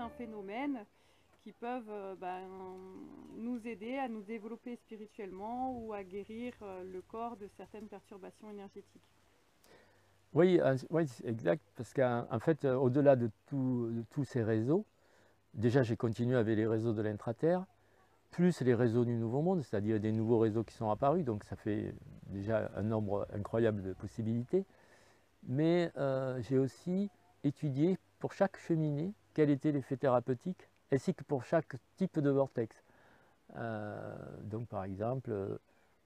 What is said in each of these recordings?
certains phénomènes qui peuvent ben, nous aider à nous développer spirituellement ou à guérir le corps de certaines perturbations énergétiques. Oui, oui exact, parce qu'en fait, au-delà de, tous ces réseaux, déjà j'ai continué avec les réseaux de l'intraterre, plus les réseaux du Nouveau Monde, c'est-à-dire des nouveaux réseaux qui sont apparus, donc ça fait déjà un nombre incroyable de possibilités. Mais euh, j'ai aussi étudié pour chaque cheminée quel était l'effet thérapeutique, ainsi que pour chaque type de vortex. Euh, donc par exemple,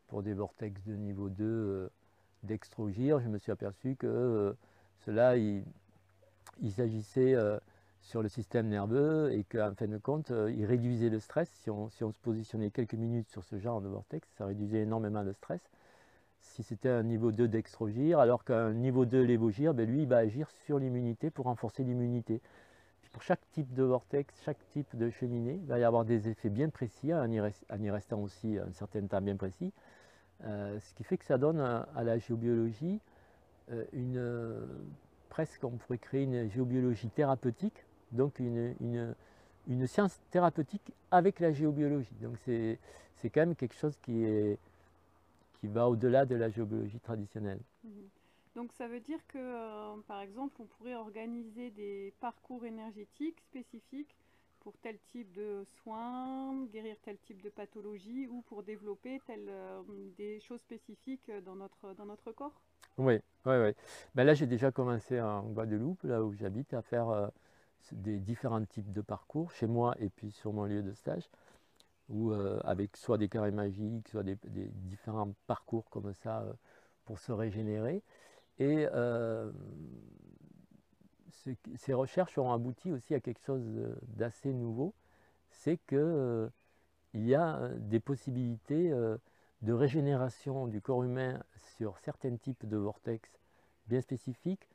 pour des vortex de niveau 2 euh, je me suis aperçu que cela, il, s'agissait sur le système nerveux et qu'en fin de compte, euh, il réduisait le stress. Si on, se positionnait quelques minutes sur ce genre de vortex, ça réduisait énormément le stress. Si c'était un niveau 2 dextrogir, alors qu'un niveau 2 lévogir, ben lui, il va agir sur l'immunité pour renforcer l'immunité. Pour chaque type de vortex, chaque type de cheminée, il va y avoir des effets bien précis, en y, restant aussi un certain temps bien précis. Euh, ce qui fait que ça donne à, la géobiologie euh, une, presque, on pourrait créer une géobiologie thérapeutique donc une, une, science thérapeutique avec la géobiologie. Donc c'est quand même quelque chose qui, est, qui va au-delà de la géobiologie traditionnelle. Donc ça veut dire que, euh, par exemple, on pourrait organiser des parcours énergétiques spécifiques pour tel type de soins, guérir tel type de pathologie ou pour développer telle, euh, des choses spécifiques dans notre, dans notre corps Oui, oui, oui. Ben là, j'ai déjà commencé en Guadeloupe, là où j'habite, à faire euh, des différents types de parcours, chez moi et puis sur mon lieu de stage, où euh, avec soit des carrés magiques, soit des, différents parcours comme ça pour se régénérer. Et euh, ces recherches ont abouti aussi à quelque chose d'assez nouveau, c'est qu'il y a des possibilités de régénération du corps humain sur certains types de vortex bien spécifiques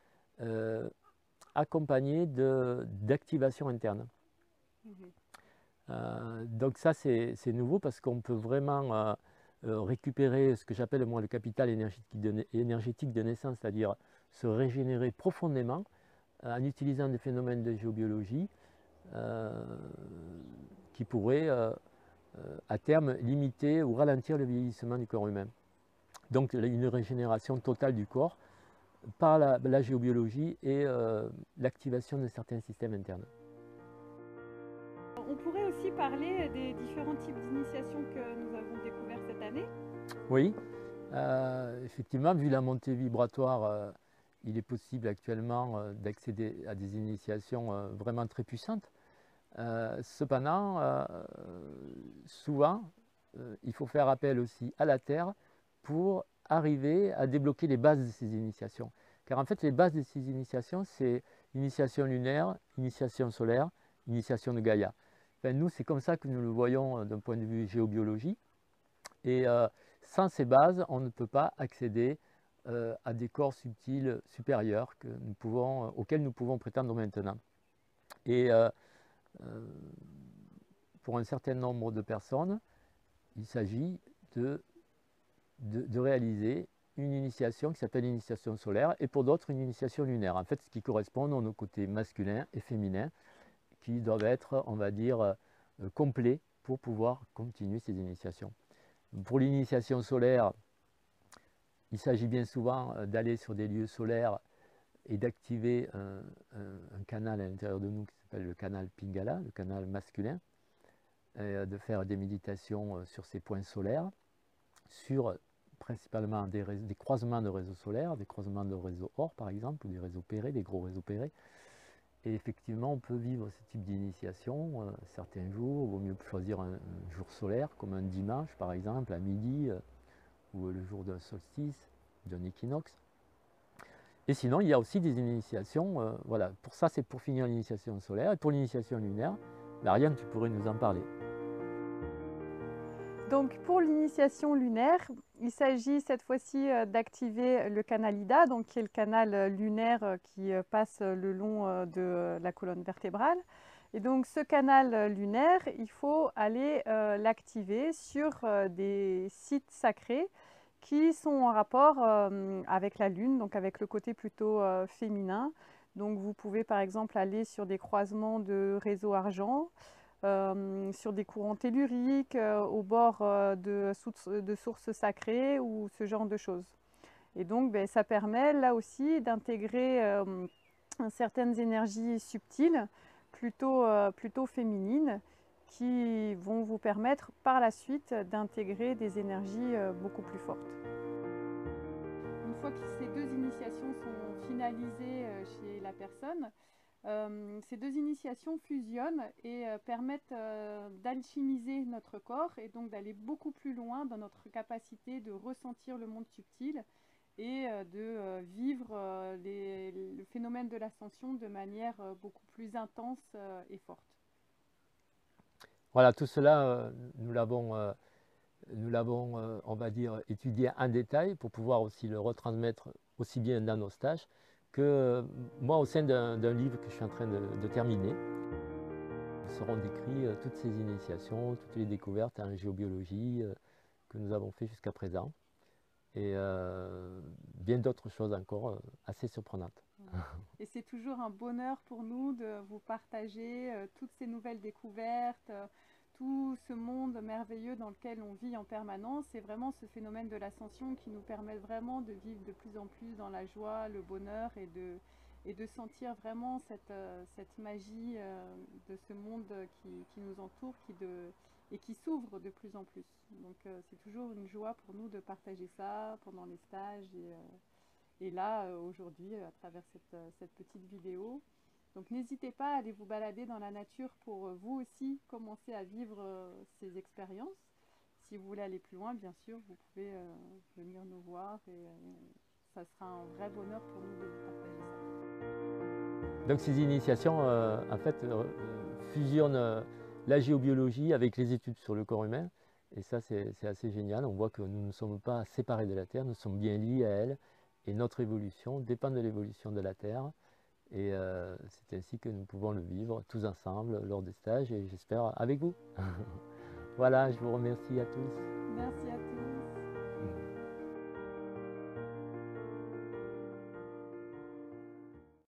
accompagné d'activation interne. Mhm. Euh, donc ça c'est nouveau parce qu'on peut vraiment euh, euh, récupérer ce que j'appelle moi le capital énergétique de, naissance, c'est-à-dire se régénérer profondément en utilisant des phénomènes de géobiologie qui pourraient à terme limiter ou ralentir le vieillissement du corps humain. Donc une régénération totale du corps par la, géobiologie et euh, l'activation de certains systèmes internes. On pourrait aussi parler des différents types d'initiations que nous avons découverts Oui, euh, effectivement, vu la montée vibratoire, euh, il est possible actuellement d'accéder à des initiations vraiment très puissantes. cependant, souvent, il faut faire appel aussi à la Terre pour arriver à débloquer les bases de ces initiations. Car en fait, les bases de ces initiations, c'est initiation lunaire, initiation solaire, initiation de Gaïa. nous, c'est comme ça que nous le voyons euh, d'un point de vue géobiologie. Et euh, sans ces bases, on ne peut pas accéder euh, à des corps subtils supérieurs pouvons, auxquels nous pouvons prétendre maintenant. Et pour un certain nombre de personnes, il s'agit de réaliser une initiation qui s'appelle l'initiation solaire et pour d'autres une initiation lunaire. En fait, ce qui correspond aux côtés masculin et féminin qui doivent être, on va dire, euh, complets pour pouvoir continuer ces initiations. Pour l'initiation solaire, il s'agit bien souvent euh, d'aller sur des lieux solaires et d'activer un, canal à l'intérieur de nous qui s'appelle le canal Pingala, le canal masculin, euh, de faire des méditations sur ces points solaires, sur principalement des, croisements de réseaux solaires, des croisements de réseaux or par exemple, ou des réseaux pérés, des gros réseaux pérés. Et effectivement, on peut vivre ce type d'initiation euh, certains jours. Il vaut mieux choisir un, jour solaire, comme un dimanche par exemple, à midi, euh, ou le jour d'un solstice, d'un équinoxe. Et sinon, il y a aussi des initiations. Euh, voilà, pour ça, c'est pour finir l'initiation solaire. Et pour l'initiation lunaire, Marianne, tu pourrais nous en parler. Donc pour l'initiation lunaire, il s'agit cette fois-ci euh, d'activer le canal IDA, donc qui est le canal euh, lunaire euh, qui passe le long de la colonne vertébrale. Et donc ce canal lunaire, il faut aller l'activer sur des sites sacrés qui sont en rapport avec la Lune, donc avec le côté plutôt féminin. Donc vous pouvez par exemple aller sur des croisements de réseaux argent, euh, sur des courants telluriques, euh, au bord euh, de, sources sacrées ou ce genre de choses. Et donc ben, ça permet là aussi d'intégrer certaines énergies subtiles, plutôt, plutôt féminines, qui vont vous permettre par la suite d'intégrer des énergies beaucoup plus fortes. Une fois que ces deux initiations sont finalisées chez la personne, euh, ces deux initiations fusionnent et euh, permettent euh, d'alchimiser notre corps et donc d'aller beaucoup plus loin dans notre capacité de ressentir le monde subtil et de vivre le phénomène de l'ascension de manière beaucoup plus intense et forte. Voilà, tout cela, nous l'avons, nous l'avons, on va dire, étudié en détail pour pouvoir aussi le retransmettre aussi bien dans nos stages que euh, moi, au sein d'un livre que je suis en train de, terminer, seront décrites euh, toutes ces initiations, toutes les découvertes en géobiologie euh, que nous avons fait jusqu'à présent et bien d'autres choses encore assez surprenantes. Et c'est toujours un bonheur pour nous de vous partager toutes ces nouvelles découvertes, tout ce monde merveilleux dans lequel on vit en permanence. C'est vraiment ce phénomène de l'ascension qui nous permet vraiment de vivre de plus en plus dans la joie, le bonheur et de, et de sentir vraiment cette, euh, magie euh, de ce monde qui, nous entoure et qui s'ouvre de plus en plus. Donc euh, c'est toujours une joie pour nous de partager ça pendant les stages et, là aujourd'hui à travers cette petite vidéo. Donc n'hésitez pas à aller vous balader dans la nature pour euh, vous aussi commencer à vivre euh, ces expériences. Si vous voulez aller plus loin, bien sûr, vous pouvez euh, venir nous voir et ça sera un vrai bonheur pour nous de vous partager ça. Donc ces initiations, en fait, fusionnent la géobiologie avec les études sur le corps humain. Et ça, c'est assez génial. On voit que nous ne sommes pas séparés de la Terre, nous sommes bien liés à elle. Et notre évolution dépend de l'évolution de la Terre. Et euh, c'est ainsi que nous pouvons le vivre tous ensemble lors des stages et j'espère avec vous. voilà, je vous remercie à tous. Merci.